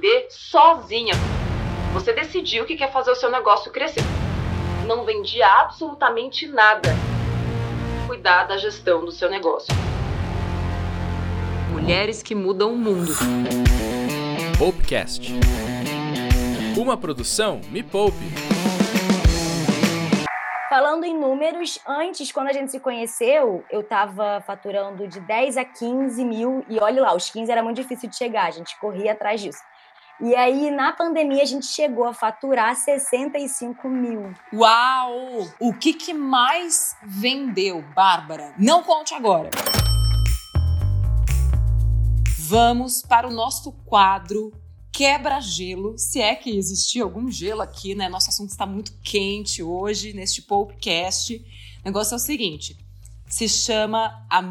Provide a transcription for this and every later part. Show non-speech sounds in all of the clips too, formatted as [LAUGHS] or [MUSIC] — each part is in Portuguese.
vender sozinha. Você decidiu que quer fazer o seu negócio crescer. Não vendi absolutamente nada. Cuidar da gestão do seu negócio. Mulheres que mudam o mundo. Popcast. Uma produção Me Poupe. Falando em números, antes, quando a gente se conheceu, eu estava faturando de 10 a 15 mil, e olha lá, os 15 era muito difícil de chegar, a gente corria atrás disso. E aí, na pandemia, a gente chegou a faturar 65 mil. Uau! O que, que mais vendeu, Bárbara? Não conte agora. Vamos para o nosso quadro quebra-gelo, se é que existia algum gelo aqui, né? Nosso assunto está muito quente hoje neste podcast. O negócio é o seguinte: se chama a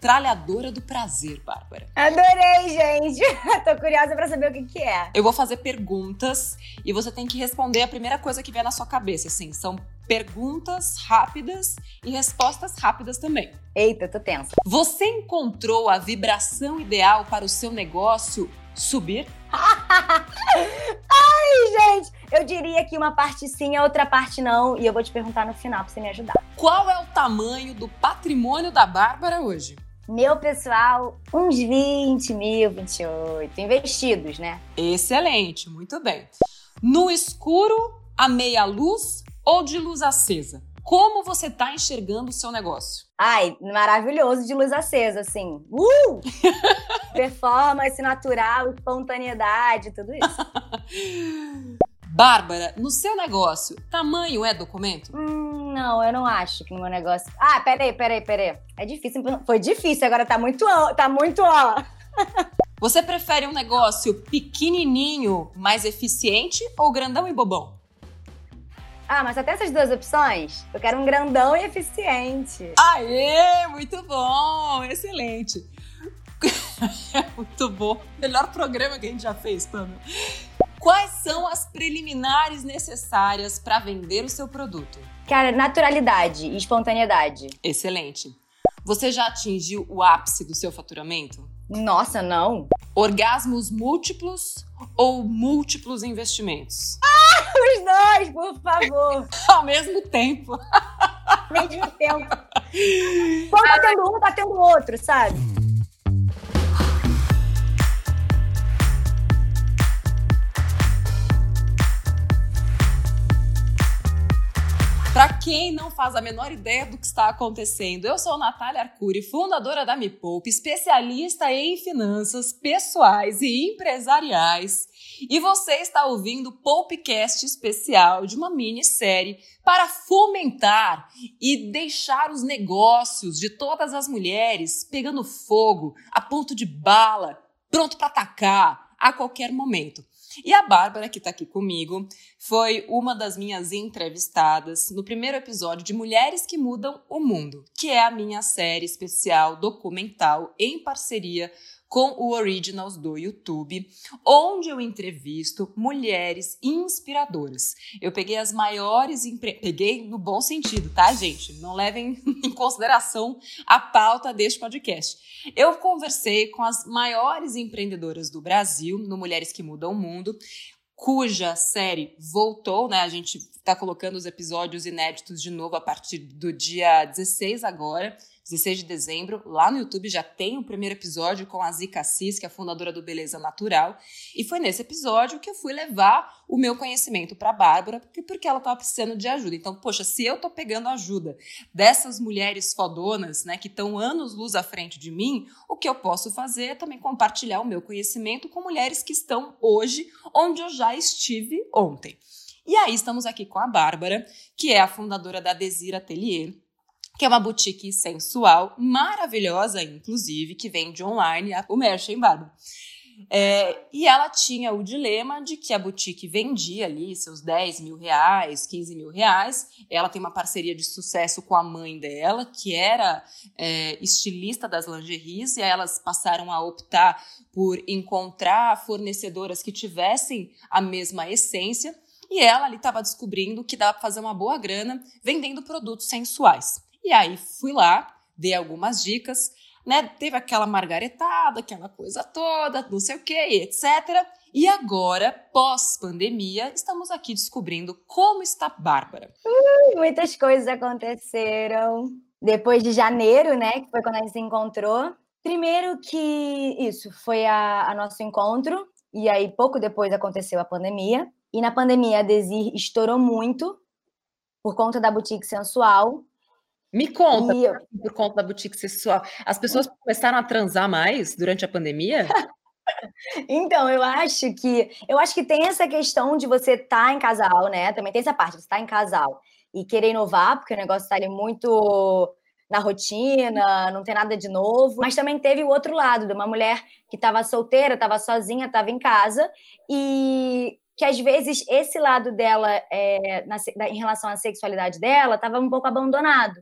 metralhadora do prazer, Bárbara. Adorei, gente! [LAUGHS] Tô curiosa para saber o que, que é. Eu vou fazer perguntas e você tem que responder a primeira coisa que vier na sua cabeça, assim. São perguntas rápidas e respostas rápidas também. Eita, tô tensa. Você encontrou a vibração ideal para o seu negócio subir? [LAUGHS] Ai, gente, eu diria que uma parte sim, a outra parte não, e eu vou te perguntar no final pra você me ajudar. Qual é o tamanho do patrimônio da Bárbara hoje? Meu pessoal, uns 20 mil, 28, investidos, né? Excelente, muito bem. No escuro, a meia luz ou de luz acesa? Como você está enxergando o seu negócio? Ai, maravilhoso de luz acesa, assim. Uh! [LAUGHS] Performance natural, espontaneidade, tudo isso. [LAUGHS] Bárbara, no seu negócio, tamanho é documento? Hum, não, eu não acho que no meu negócio. Ah, peraí, peraí, peraí. É difícil. Foi difícil, agora tá muito tá muito ó. [LAUGHS] Você prefere um negócio pequenininho, mais eficiente ou grandão e bobão? Ah, mas até essas duas opções, eu quero um grandão e eficiente. Aê, muito bom, excelente. [LAUGHS] muito bom. Melhor programa que a gente já fez, Pamela. Quais são as preliminares necessárias para vender o seu produto? Cara, naturalidade e espontaneidade. Excelente. Você já atingiu o ápice do seu faturamento? Nossa, não. Orgasmos múltiplos ou múltiplos investimentos? Ah, os dois, por favor. [LAUGHS] Ao mesmo tempo. Ao mesmo tempo. Quando tá tendo um, tá tendo outro, sabe? Para quem não faz a menor ideia do que está acontecendo, eu sou Natália Arcuri, fundadora da Me Poupe, especialista em finanças pessoais e empresariais. E você está ouvindo o Poupecast especial de uma minissérie para fomentar e deixar os negócios de todas as mulheres pegando fogo, a ponto de bala, pronto para atacar a qualquer momento. E a Bárbara, que está aqui comigo, foi uma das minhas entrevistadas no primeiro episódio de Mulheres que Mudam o Mundo, que é a minha série especial documental em parceria com o Originals do YouTube, onde eu entrevisto mulheres inspiradoras. Eu peguei as maiores empre... peguei no bom sentido, tá, gente? Não levem [LAUGHS] em consideração a pauta deste podcast. Eu conversei com as maiores empreendedoras do Brasil no Mulheres que Mudam o Mundo, cuja série voltou, né? A gente está colocando os episódios inéditos de novo a partir do dia 16 agora. 16 de dezembro, lá no YouTube já tem o primeiro episódio com a Zika Cis, que é a fundadora do Beleza Natural. E foi nesse episódio que eu fui levar o meu conhecimento para a Bárbara, porque, porque ela estava precisando de ajuda. Então, poxa, se eu estou pegando ajuda dessas mulheres fodonas, né, que estão anos luz à frente de mim, o que eu posso fazer é também compartilhar o meu conhecimento com mulheres que estão hoje onde eu já estive ontem. E aí estamos aqui com a Bárbara, que é a fundadora da Desir Atelier, que é uma boutique sensual, maravilhosa, inclusive, que vende online o merch, hein, Bárbara? É, e ela tinha o dilema de que a boutique vendia ali seus 10 mil reais, 15 mil reais. Ela tem uma parceria de sucesso com a mãe dela, que era é, estilista das lingeries, e elas passaram a optar por encontrar fornecedoras que tivessem a mesma essência. E ela ali estava descobrindo que dava para fazer uma boa grana vendendo produtos sensuais. E aí fui lá, dei algumas dicas. né? Teve aquela margaretada, aquela coisa toda, não sei o que, etc. E agora, pós-pandemia, estamos aqui descobrindo como está Bárbara. Muitas coisas aconteceram. Depois de janeiro, né? Que foi quando a gente se encontrou. Primeiro que isso foi a, a nosso encontro, e aí pouco depois aconteceu a pandemia. E na pandemia a Desir estourou muito por conta da boutique sensual. Me conta, e... por conta da boutique sensual. As pessoas começaram a transar mais durante a pandemia? [LAUGHS] então, eu acho que eu acho que tem essa questão de você estar tá em casal, né? Também tem essa parte, você estar tá em casal e querer inovar, porque o negócio está ali muito na rotina, não tem nada de novo. Mas também teve o outro lado, de uma mulher que estava solteira, estava sozinha, estava em casa e que às vezes esse lado dela, é, na, em relação à sexualidade dela, estava um pouco abandonado.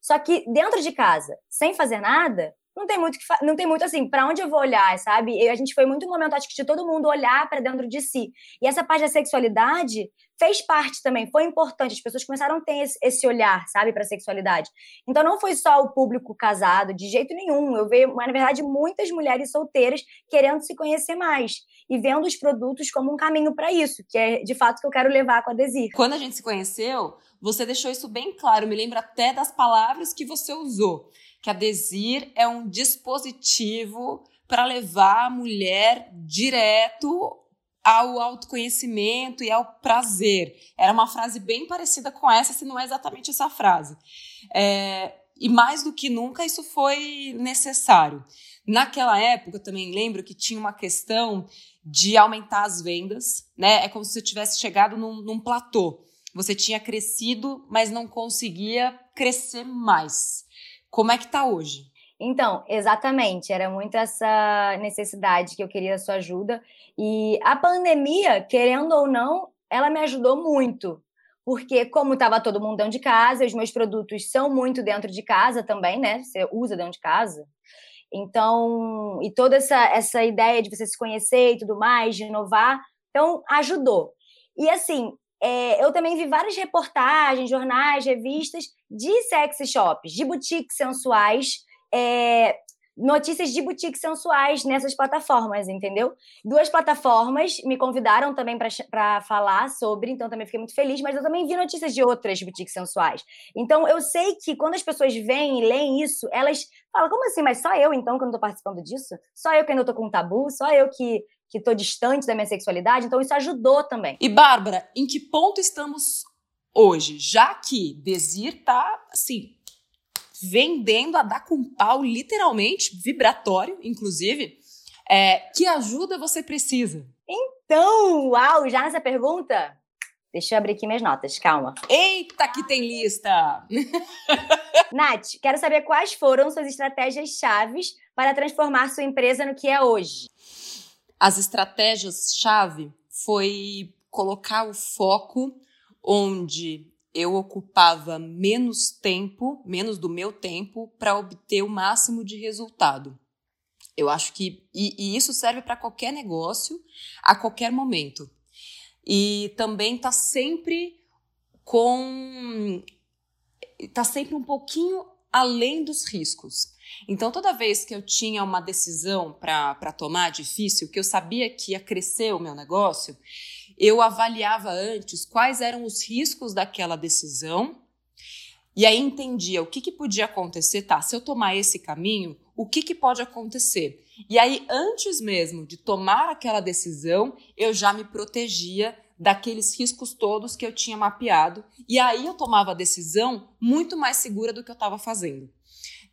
Só que dentro de casa, sem fazer nada, não tem muito que não tem muito assim, para onde eu vou olhar, sabe? E a gente foi muito um momento acho que de todo mundo olhar para dentro de si. E essa parte da sexualidade fez parte também, foi importante, as pessoas começaram a ter esse olhar, sabe, para sexualidade. Então não foi só o público casado, de jeito nenhum. Eu vejo, na verdade, muitas mulheres solteiras querendo se conhecer mais e vendo os produtos como um caminho para isso, que é de fato que eu quero levar com a Desir. Quando a gente se conheceu, você deixou isso bem claro, me lembra até das palavras que você usou que a Desir é um dispositivo para levar a mulher direto ao autoconhecimento e ao prazer. Era uma frase bem parecida com essa, se não é exatamente essa frase. É, e mais do que nunca isso foi necessário. Naquela época, eu também lembro que tinha uma questão de aumentar as vendas, né? É como se você tivesse chegado num, num platô. Você tinha crescido, mas não conseguia crescer mais. Como é que está hoje? Então, exatamente, era muito essa necessidade que eu queria a sua ajuda. E a pandemia, querendo ou não, ela me ajudou muito. Porque, como estava todo mundo dentro de casa, os meus produtos são muito dentro de casa também, né? Você usa dentro de casa. Então, e toda essa, essa ideia de você se conhecer e tudo mais, de inovar, então ajudou. E assim, é, eu também vi várias reportagens, jornais, revistas de sexy shops, de boutiques sensuais, é, notícias de boutiques sensuais nessas plataformas, entendeu? Duas plataformas me convidaram também para falar sobre, então também fiquei muito feliz, mas eu também vi notícias de outras boutiques sensuais. Então eu sei que quando as pessoas vêm e leem isso, elas falam, como assim? Mas só eu então que não estou participando disso? Só eu que ainda estou com um tabu? Só eu que que estou distante da minha sexualidade? Então isso ajudou também. E Bárbara, em que ponto estamos hoje, já que Desir tá assim vendendo a dar com pau, literalmente, vibratório, inclusive, é, que ajuda você precisa? Então, uau, já nessa pergunta? Deixa eu abrir aqui minhas notas, calma. Eita, que tem lista! [LAUGHS] Nath, quero saber quais foram suas estratégias chaves para transformar sua empresa no que é hoje. As estratégias-chave foi colocar o foco onde eu ocupava menos tempo, menos do meu tempo, para obter o máximo de resultado. Eu acho que. E, e isso serve para qualquer negócio, a qualquer momento. E também está sempre com. Está sempre um pouquinho além dos riscos. Então, toda vez que eu tinha uma decisão para tomar difícil, que eu sabia que ia crescer o meu negócio, eu avaliava antes quais eram os riscos daquela decisão e aí entendia o que, que podia acontecer. Tá, se eu tomar esse caminho, o que, que pode acontecer? E aí, antes mesmo de tomar aquela decisão, eu já me protegia daqueles riscos todos que eu tinha mapeado. E aí eu tomava a decisão muito mais segura do que eu estava fazendo.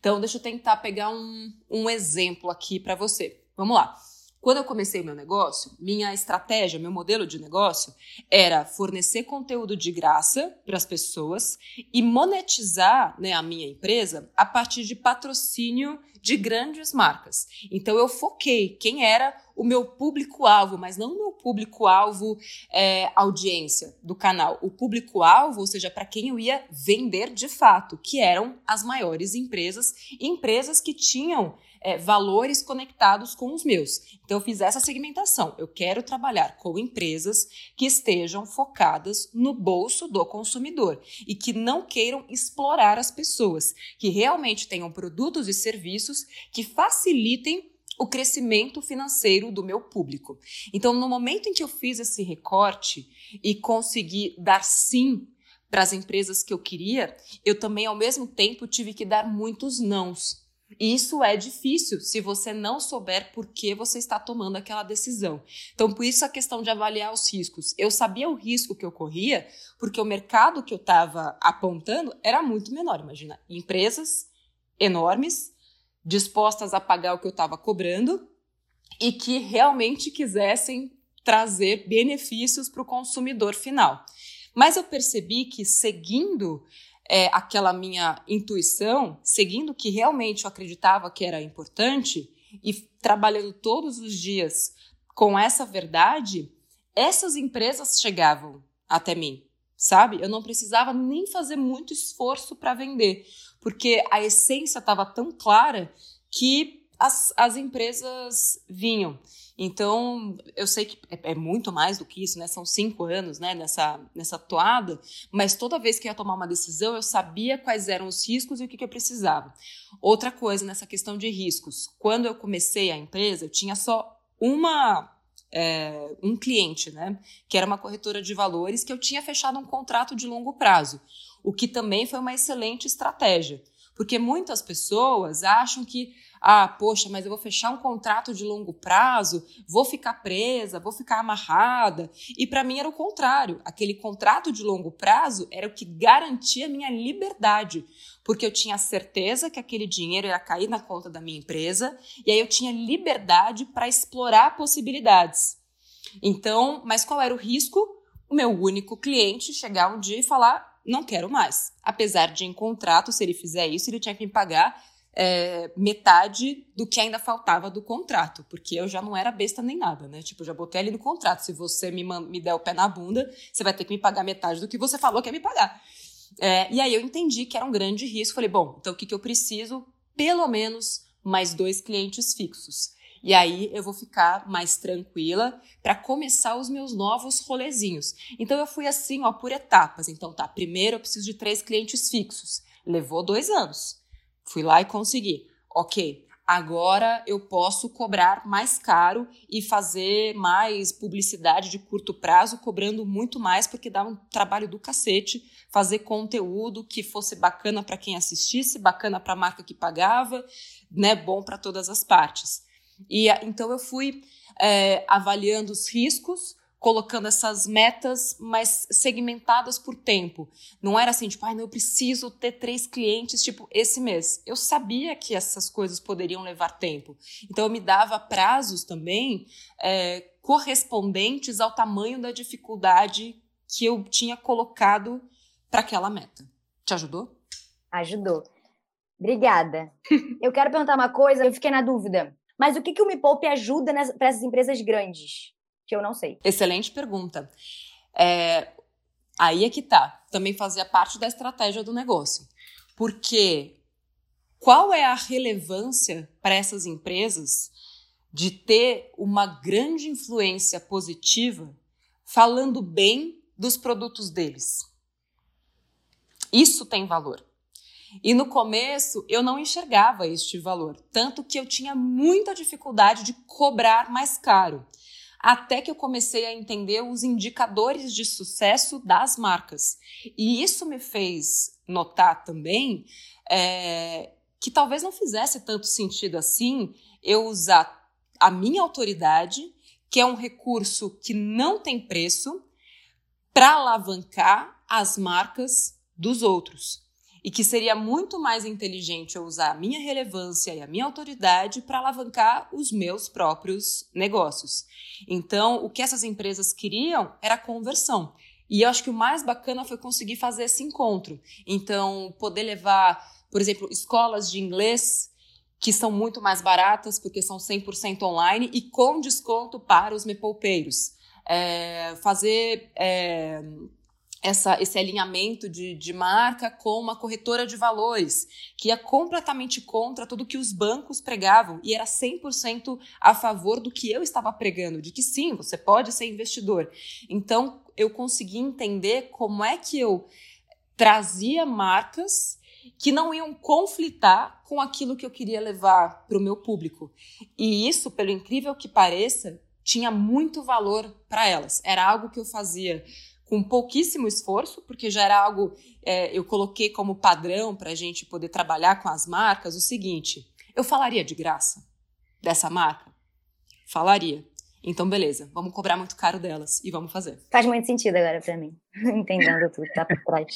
Então, deixa eu tentar pegar um, um exemplo aqui para você. Vamos lá. Quando eu comecei meu negócio, minha estratégia, meu modelo de negócio era fornecer conteúdo de graça para as pessoas e monetizar né, a minha empresa a partir de patrocínio de grandes marcas. Então eu foquei quem era o meu público-alvo, mas não o meu público-alvo é, audiência do canal. O público-alvo, ou seja, para quem eu ia vender de fato, que eram as maiores empresas, empresas que tinham é, valores conectados com os meus. Então, eu fiz essa segmentação. Eu quero trabalhar com empresas que estejam focadas no bolso do consumidor e que não queiram explorar as pessoas, que realmente tenham produtos e serviços que facilitem o crescimento financeiro do meu público. Então, no momento em que eu fiz esse recorte e consegui dar sim para as empresas que eu queria, eu também, ao mesmo tempo, tive que dar muitos nãos. E isso é difícil se você não souber por que você está tomando aquela decisão. Então, por isso a questão de avaliar os riscos. Eu sabia o risco que eu corria, porque o mercado que eu estava apontando era muito menor. Imagina, empresas enormes, dispostas a pagar o que eu estava cobrando e que realmente quisessem trazer benefícios para o consumidor final. Mas eu percebi que seguindo é, aquela minha intuição, seguindo o que realmente eu acreditava que era importante e trabalhando todos os dias com essa verdade, essas empresas chegavam até mim, sabe? Eu não precisava nem fazer muito esforço para vender, porque a essência estava tão clara que as, as empresas vinham. Então, eu sei que é, é, muito mais do que isso, né? São cinco anos, né? Nessa, nessa toada, mas toda vez que eu ia tomar uma decisão, eu sabia quais eram os riscos e o que, que eu precisava. Outra coisa nessa questão de riscos, quando eu comecei a empresa, eu tinha só uma é, um cliente, né? Que era uma corretora de valores que eu tinha fechado um contrato de longo prazo, o que também foi uma excelente estratégia, porque muitas pessoas acham que ah, poxa, mas eu vou fechar um contrato de longo prazo, vou ficar presa, vou ficar amarrada. E para mim era o contrário. Aquele contrato de longo prazo era o que garantia a minha liberdade, porque eu tinha certeza que aquele dinheiro ia cair na conta da minha empresa e aí eu tinha liberdade para explorar possibilidades. Então, mas qual era o risco? O meu único cliente chegar um dia e falar: não quero mais. Apesar de em contrato, se ele fizer isso, ele tinha que me pagar é, metade do que ainda faltava do contrato, porque eu já não era besta nem nada, né? Tipo, já botei ali no contrato. Se você me, me der o pé na bunda, você vai ter que me pagar metade do que você falou que ia me pagar. É, e aí eu entendi que era um grande risco. Falei, bom, então o que, que eu preciso? Pelo menos mais dois clientes fixos. E aí eu vou ficar mais tranquila para começar os meus novos rolezinhos. Então eu fui assim, ó, por etapas. Então tá, primeiro eu preciso de três clientes fixos. Levou dois anos. Fui lá e consegui. Ok, agora eu posso cobrar mais caro e fazer mais publicidade de curto prazo, cobrando muito mais, porque dá um trabalho do cacete fazer conteúdo que fosse bacana para quem assistisse, bacana para a marca que pagava, né, bom para todas as partes. E então eu fui é, avaliando os riscos, colocando essas metas mais segmentadas por tempo. Não era assim, tipo, ah, eu preciso ter três clientes, tipo, esse mês. Eu sabia que essas coisas poderiam levar tempo. Então, eu me dava prazos também é, correspondentes ao tamanho da dificuldade que eu tinha colocado para aquela meta. Te ajudou? Ajudou. Obrigada. eu quero perguntar uma coisa, eu fiquei na dúvida. Mas o que, que o Me Poupe ajuda para essas empresas grandes? que eu não sei? Excelente pergunta. É, aí é que tá. Também fazia parte da estratégia do negócio. Porque qual é a relevância para essas empresas de ter uma grande influência positiva falando bem dos produtos deles? Isso tem valor. E no começo eu não enxergava este valor, tanto que eu tinha muita dificuldade de cobrar mais caro até que eu comecei a entender os indicadores de sucesso das marcas. E isso me fez notar também é, que talvez não fizesse tanto sentido assim eu usar a minha autoridade, que é um recurso que não tem preço, para alavancar as marcas dos outros e que seria muito mais inteligente eu usar a minha relevância e a minha autoridade para alavancar os meus próprios negócios. Então, o que essas empresas queriam era conversão. E eu acho que o mais bacana foi conseguir fazer esse encontro. Então, poder levar, por exemplo, escolas de inglês que são muito mais baratas porque são 100% online e com desconto para os mepoupeiros. É, fazer é, essa, esse alinhamento de, de marca com uma corretora de valores, que ia completamente contra tudo que os bancos pregavam e era 100% a favor do que eu estava pregando, de que sim, você pode ser investidor. Então, eu consegui entender como é que eu trazia marcas que não iam conflitar com aquilo que eu queria levar para o meu público. E isso, pelo incrível que pareça, tinha muito valor para elas. Era algo que eu fazia com pouquíssimo esforço, porque já era algo é, eu coloquei como padrão para a gente poder trabalhar com as marcas o seguinte: eu falaria de graça dessa marca? Falaria. Então, beleza, vamos cobrar muito caro delas e vamos fazer. Faz muito sentido agora para mim, [LAUGHS] entendendo tudo que tá por trás.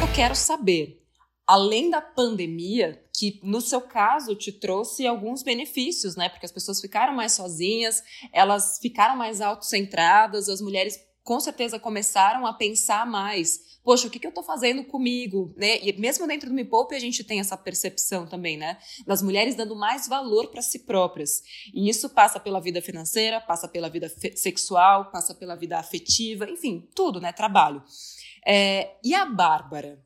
Eu quero saber, além da pandemia, que no seu caso te trouxe alguns benefícios, né? Porque as pessoas ficaram mais sozinhas, elas ficaram mais autocentradas, as mulheres com certeza começaram a pensar mais. Poxa, o que, que eu estou fazendo comigo? Né? E mesmo dentro do Me Poupe, a gente tem essa percepção também, né? Das mulheres dando mais valor para si próprias. E isso passa pela vida financeira, passa pela vida sexual, passa pela vida afetiva, enfim, tudo, né? Trabalho. É, e a Bárbara?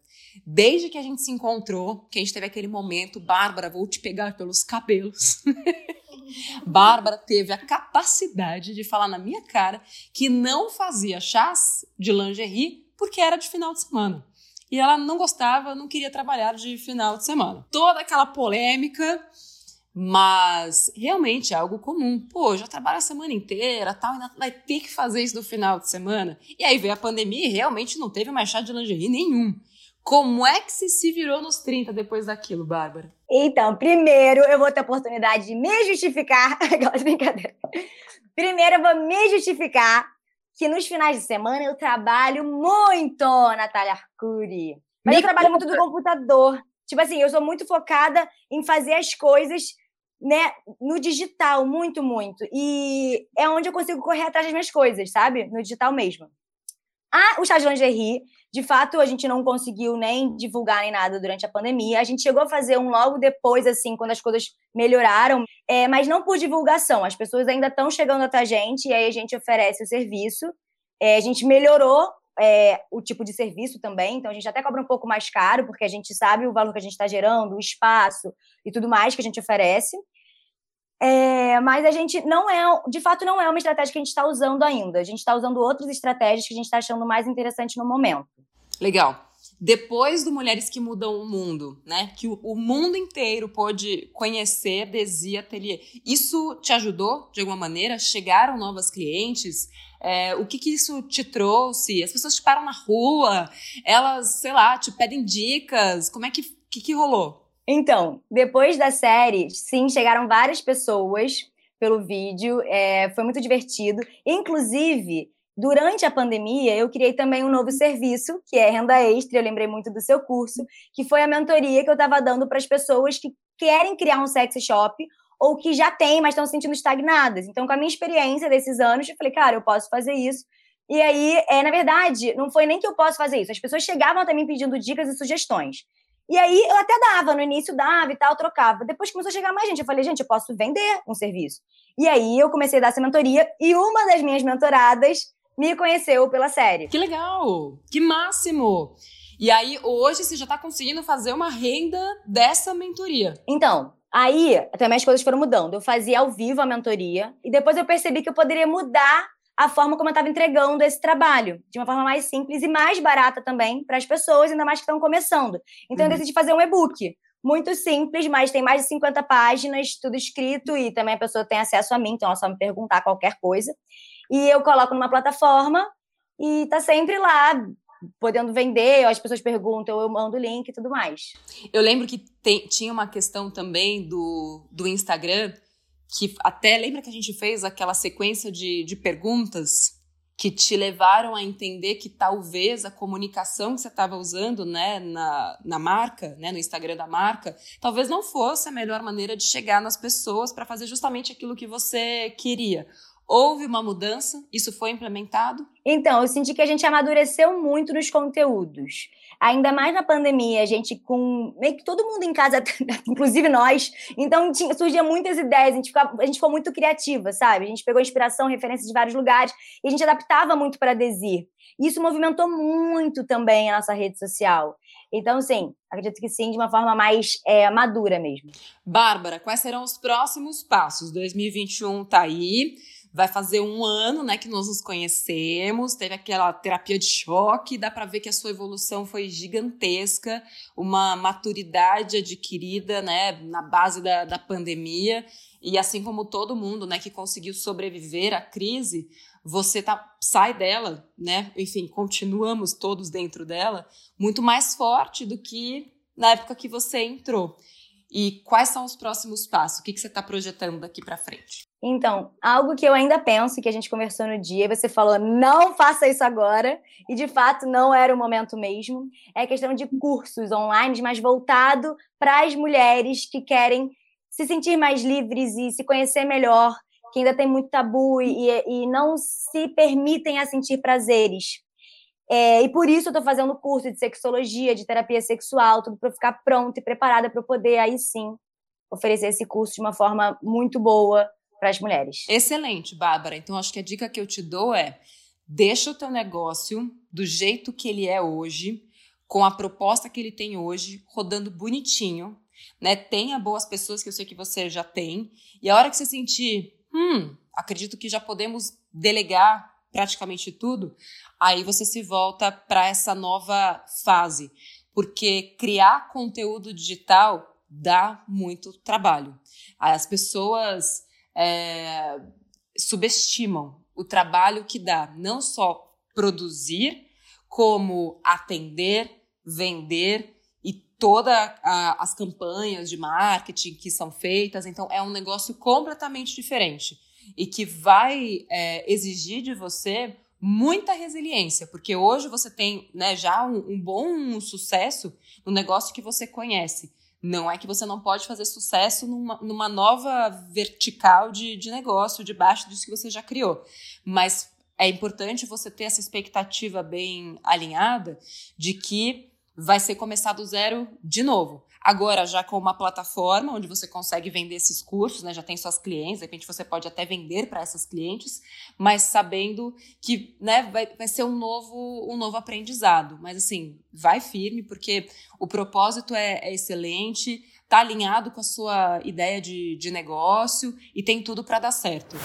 Desde que a gente se encontrou, que a gente teve aquele momento, Bárbara, vou te pegar pelos cabelos. [LAUGHS] Bárbara teve a capacidade de falar na minha cara que não fazia chás de lingerie porque era de final de semana. E ela não gostava, não queria trabalhar de final de semana. Toda aquela polêmica, mas realmente é algo comum. Pô, já trabalho a semana inteira, tal, ainda vai ter que fazer isso no final de semana. E aí veio a pandemia e realmente não teve mais chá de lingerie nenhum. Como é que você se virou nos 30 depois daquilo, Bárbara? Então, primeiro eu vou ter a oportunidade de me justificar. [LAUGHS] Aquela brincadeira. Primeiro eu vou me justificar que nos finais de semana eu trabalho muito, Natália Arcuri. Mas me eu trabalho muito do computador. Tipo assim, eu sou muito focada em fazer as coisas né, no digital, muito, muito. E é onde eu consigo correr atrás das minhas coisas, sabe? No digital mesmo. Ah, o chá de lingerie, de fato, a gente não conseguiu nem divulgar nem nada durante a pandemia. A gente chegou a fazer um logo depois, assim, quando as coisas melhoraram, é, mas não por divulgação. As pessoas ainda estão chegando até a gente e aí a gente oferece o serviço. É, a gente melhorou é, o tipo de serviço também, então a gente até cobra um pouco mais caro, porque a gente sabe o valor que a gente está gerando, o espaço e tudo mais que a gente oferece. É, mas a gente não é, de fato, não é uma estratégia que a gente está usando ainda. A gente está usando outras estratégias que a gente está achando mais interessante no momento. Legal. Depois do Mulheres que Mudam o Mundo, né? Que o, o mundo inteiro pôde conhecer Desi Atelier. Isso te ajudou, de alguma maneira? Chegaram novas clientes? É, o que, que isso te trouxe? As pessoas te param na rua? Elas, sei lá, te pedem dicas? Como é que, que, que rolou? Então, depois da série, sim, chegaram várias pessoas pelo vídeo, é, foi muito divertido. Inclusive, durante a pandemia, eu criei também um novo serviço, que é renda extra. Eu lembrei muito do seu curso, que foi a mentoria que eu estava dando para as pessoas que querem criar um sex shop ou que já têm, mas estão se sentindo estagnadas. Então, com a minha experiência desses anos, eu falei, cara, eu posso fazer isso. E aí, é, na verdade, não foi nem que eu posso fazer isso. As pessoas chegavam até mim pedindo dicas e sugestões. E aí eu até dava, no início dava e tal, trocava. Depois começou a chegar mais gente. Eu falei, gente, eu posso vender um serviço. E aí eu comecei a dar essa mentoria e uma das minhas mentoradas me conheceu pela série. Que legal! Que máximo! E aí hoje você já está conseguindo fazer uma renda dessa mentoria. Então, aí também as coisas foram mudando. Eu fazia ao vivo a mentoria e depois eu percebi que eu poderia mudar a forma como eu estava entregando esse trabalho, de uma forma mais simples e mais barata também para as pessoas, ainda mais que estão começando. Então, uhum. eu decidi fazer um e-book. Muito simples, mas tem mais de 50 páginas, tudo escrito, e também a pessoa tem acesso a mim, então ela só me perguntar qualquer coisa. E eu coloco numa plataforma e tá sempre lá, podendo vender, as pessoas perguntam, eu mando o link e tudo mais. Eu lembro que tem, tinha uma questão também do, do Instagram que até lembra que a gente fez aquela sequência de, de perguntas que te levaram a entender que talvez a comunicação que você estava usando né, na, na marca, né, no Instagram da marca, talvez não fosse a melhor maneira de chegar nas pessoas para fazer justamente aquilo que você queria. Houve uma mudança? Isso foi implementado? Então, eu senti que a gente amadureceu muito nos conteúdos ainda mais na pandemia, a gente com meio que todo mundo em casa, [LAUGHS] inclusive nós, então tinha, surgia muitas ideias, a gente, ficava, a gente ficou muito criativa, sabe? A gente pegou inspiração, referências de vários lugares e a gente adaptava muito para Desir. Isso movimentou muito também a nossa rede social. Então, sim, acredito que sim, de uma forma mais é, madura mesmo. Bárbara, quais serão os próximos passos? 2021 tá aí. Vai fazer um ano, né, que nós nos conhecemos, teve aquela terapia de choque, dá para ver que a sua evolução foi gigantesca, uma maturidade adquirida, né, na base da, da pandemia. E assim como todo mundo, né, que conseguiu sobreviver à crise, você tá, sai dela, né? Enfim, continuamos todos dentro dela, muito mais forte do que na época que você entrou. E quais são os próximos passos? O que, que você está projetando daqui para frente? Então, algo que eu ainda penso, que a gente conversou no dia, você falou, não faça isso agora, e de fato não era o momento mesmo, é a questão de cursos online, mas voltado para as mulheres que querem se sentir mais livres e se conhecer melhor, que ainda tem muito tabu e, e não se permitem a sentir prazeres. É, e por isso eu estou fazendo curso de sexologia, de terapia sexual, tudo para ficar pronta e preparada para poder aí sim oferecer esse curso de uma forma muito boa para as mulheres. Excelente, Bárbara. Então acho que a dica que eu te dou é: deixa o teu negócio do jeito que ele é hoje, com a proposta que ele tem hoje, rodando bonitinho, né? Tenha boas pessoas que eu sei que você já tem. E a hora que você sentir, hum, acredito que já podemos delegar praticamente tudo, aí você se volta para essa nova fase, porque criar conteúdo digital dá muito trabalho. As pessoas é, subestimam o trabalho que dá, não só produzir, como atender, vender e todas as campanhas de marketing que são feitas. Então, é um negócio completamente diferente e que vai é, exigir de você muita resiliência, porque hoje você tem né, já um, um bom sucesso no negócio que você conhece. Não é que você não pode fazer sucesso numa, numa nova vertical de, de negócio, debaixo disso que você já criou. Mas é importante você ter essa expectativa bem alinhada de que vai ser começar do zero de novo. Agora, já com uma plataforma onde você consegue vender esses cursos, né? Já tem suas clientes, de repente você pode até vender para essas clientes, mas sabendo que né, vai, vai ser um novo, um novo aprendizado. Mas assim, vai firme, porque o propósito é, é excelente, tá alinhado com a sua ideia de, de negócio e tem tudo para dar certo.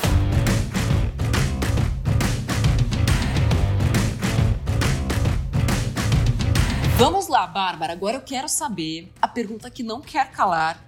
Vamos lá, Bárbara. Agora eu quero saber a pergunta que não quer calar.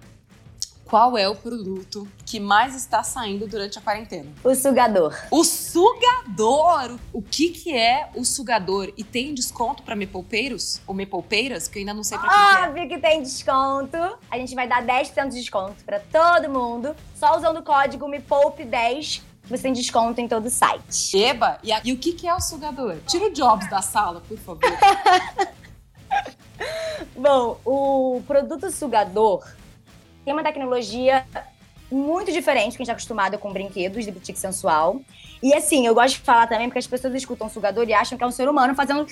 Qual é o produto que mais está saindo durante a quarentena? O sugador. O sugador! O que, que é o sugador? E tem desconto para mepoupeiros? Ou mepoupeiras? Que eu ainda não sei pra que, Óbvio que é. Que tem desconto. A gente vai dar 10% de desconto para todo mundo. Só usando o código MEPOUPE10 você tem desconto em todo o site. Eba! E, a... e o que, que é o sugador? Tira o Jobs da sala, por favor. [LAUGHS] Bom, o produto sugador tem uma tecnologia muito diferente do que a gente está acostumado com brinquedos de boutique sensual. E assim, eu gosto de falar também porque as pessoas escutam sugador e acham que é um ser humano fazendo.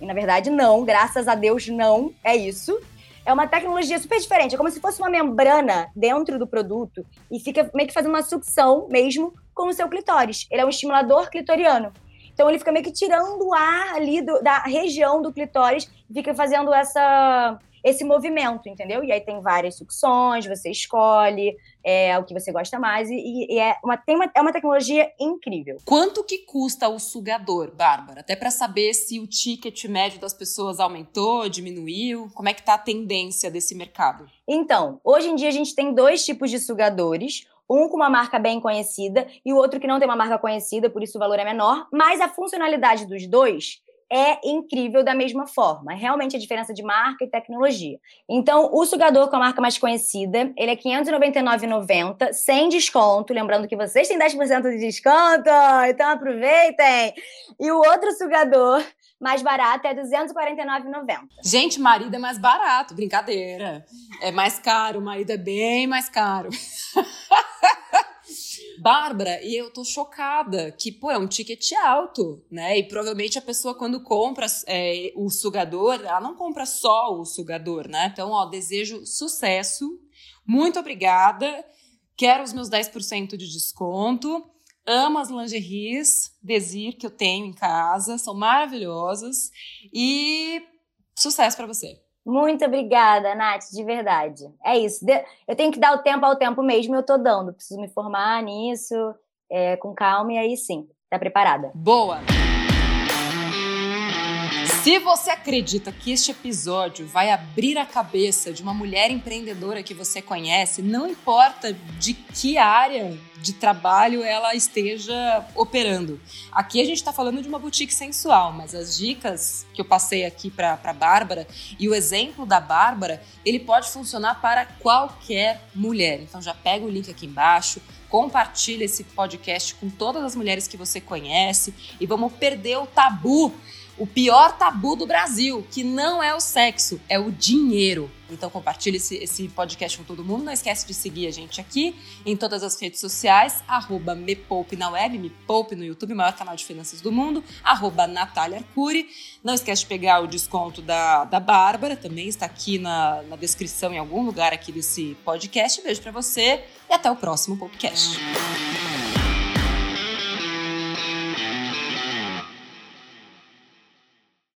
E na verdade, não, graças a Deus, não é isso. É uma tecnologia super diferente. É como se fosse uma membrana dentro do produto e fica meio que fazendo uma sucção mesmo com o seu clitóris. Ele é um estimulador clitoriano. Então ele fica meio que tirando o ar ali do, da região do clitóris e fica fazendo essa, esse movimento, entendeu? E aí tem várias sucções, você escolhe é, o que você gosta mais, e, e é, uma, tem uma, é uma tecnologia incrível. Quanto que custa o sugador, Bárbara? Até para saber se o ticket médio das pessoas aumentou, diminuiu, como é que tá a tendência desse mercado? Então, hoje em dia a gente tem dois tipos de sugadores um com uma marca bem conhecida e o outro que não tem uma marca conhecida, por isso o valor é menor, mas a funcionalidade dos dois é incrível da mesma forma. Realmente a diferença de marca e tecnologia. Então, o sugador com a marca mais conhecida, ele é R$ 599,90, sem desconto. Lembrando que vocês têm 10% de desconto, então aproveitem! E o outro sugador mais barato é R$ 249,90. Gente, marido é mais barato, brincadeira. É mais caro, o marido é bem mais caro. [LAUGHS] Bárbara, e eu tô chocada que, pô, é um ticket alto, né? E provavelmente a pessoa, quando compra é, o sugador, ela não compra só o sugador, né? Então, ó, desejo sucesso. Muito obrigada. Quero os meus 10% de desconto. Amo as lingeries Desir que eu tenho em casa, são maravilhosas. E sucesso para você. Muito obrigada, Nath, de verdade. É isso. Eu tenho que dar o tempo ao tempo mesmo, eu tô dando. Preciso me formar nisso. é, com calma e aí sim, tá preparada. Boa! Se você acredita que este episódio vai abrir a cabeça de uma mulher empreendedora que você conhece, não importa de que área de trabalho ela esteja operando. Aqui a gente está falando de uma boutique sensual, mas as dicas que eu passei aqui para a Bárbara e o exemplo da Bárbara, ele pode funcionar para qualquer mulher. Então já pega o link aqui embaixo, compartilha esse podcast com todas as mulheres que você conhece e vamos perder o tabu o pior tabu do Brasil, que não é o sexo, é o dinheiro. Então compartilhe esse, esse, podcast com todo mundo. Não esquece de seguir a gente aqui em todas as redes sociais, arroba Me Poupe na web, Me Poupe no YouTube, maior canal de finanças do mundo, arroba Natália Arcuri. Não esquece de pegar o desconto da, da Bárbara, também está aqui na, na descrição em algum lugar aqui desse podcast. Beijo para você e até o próximo podcast.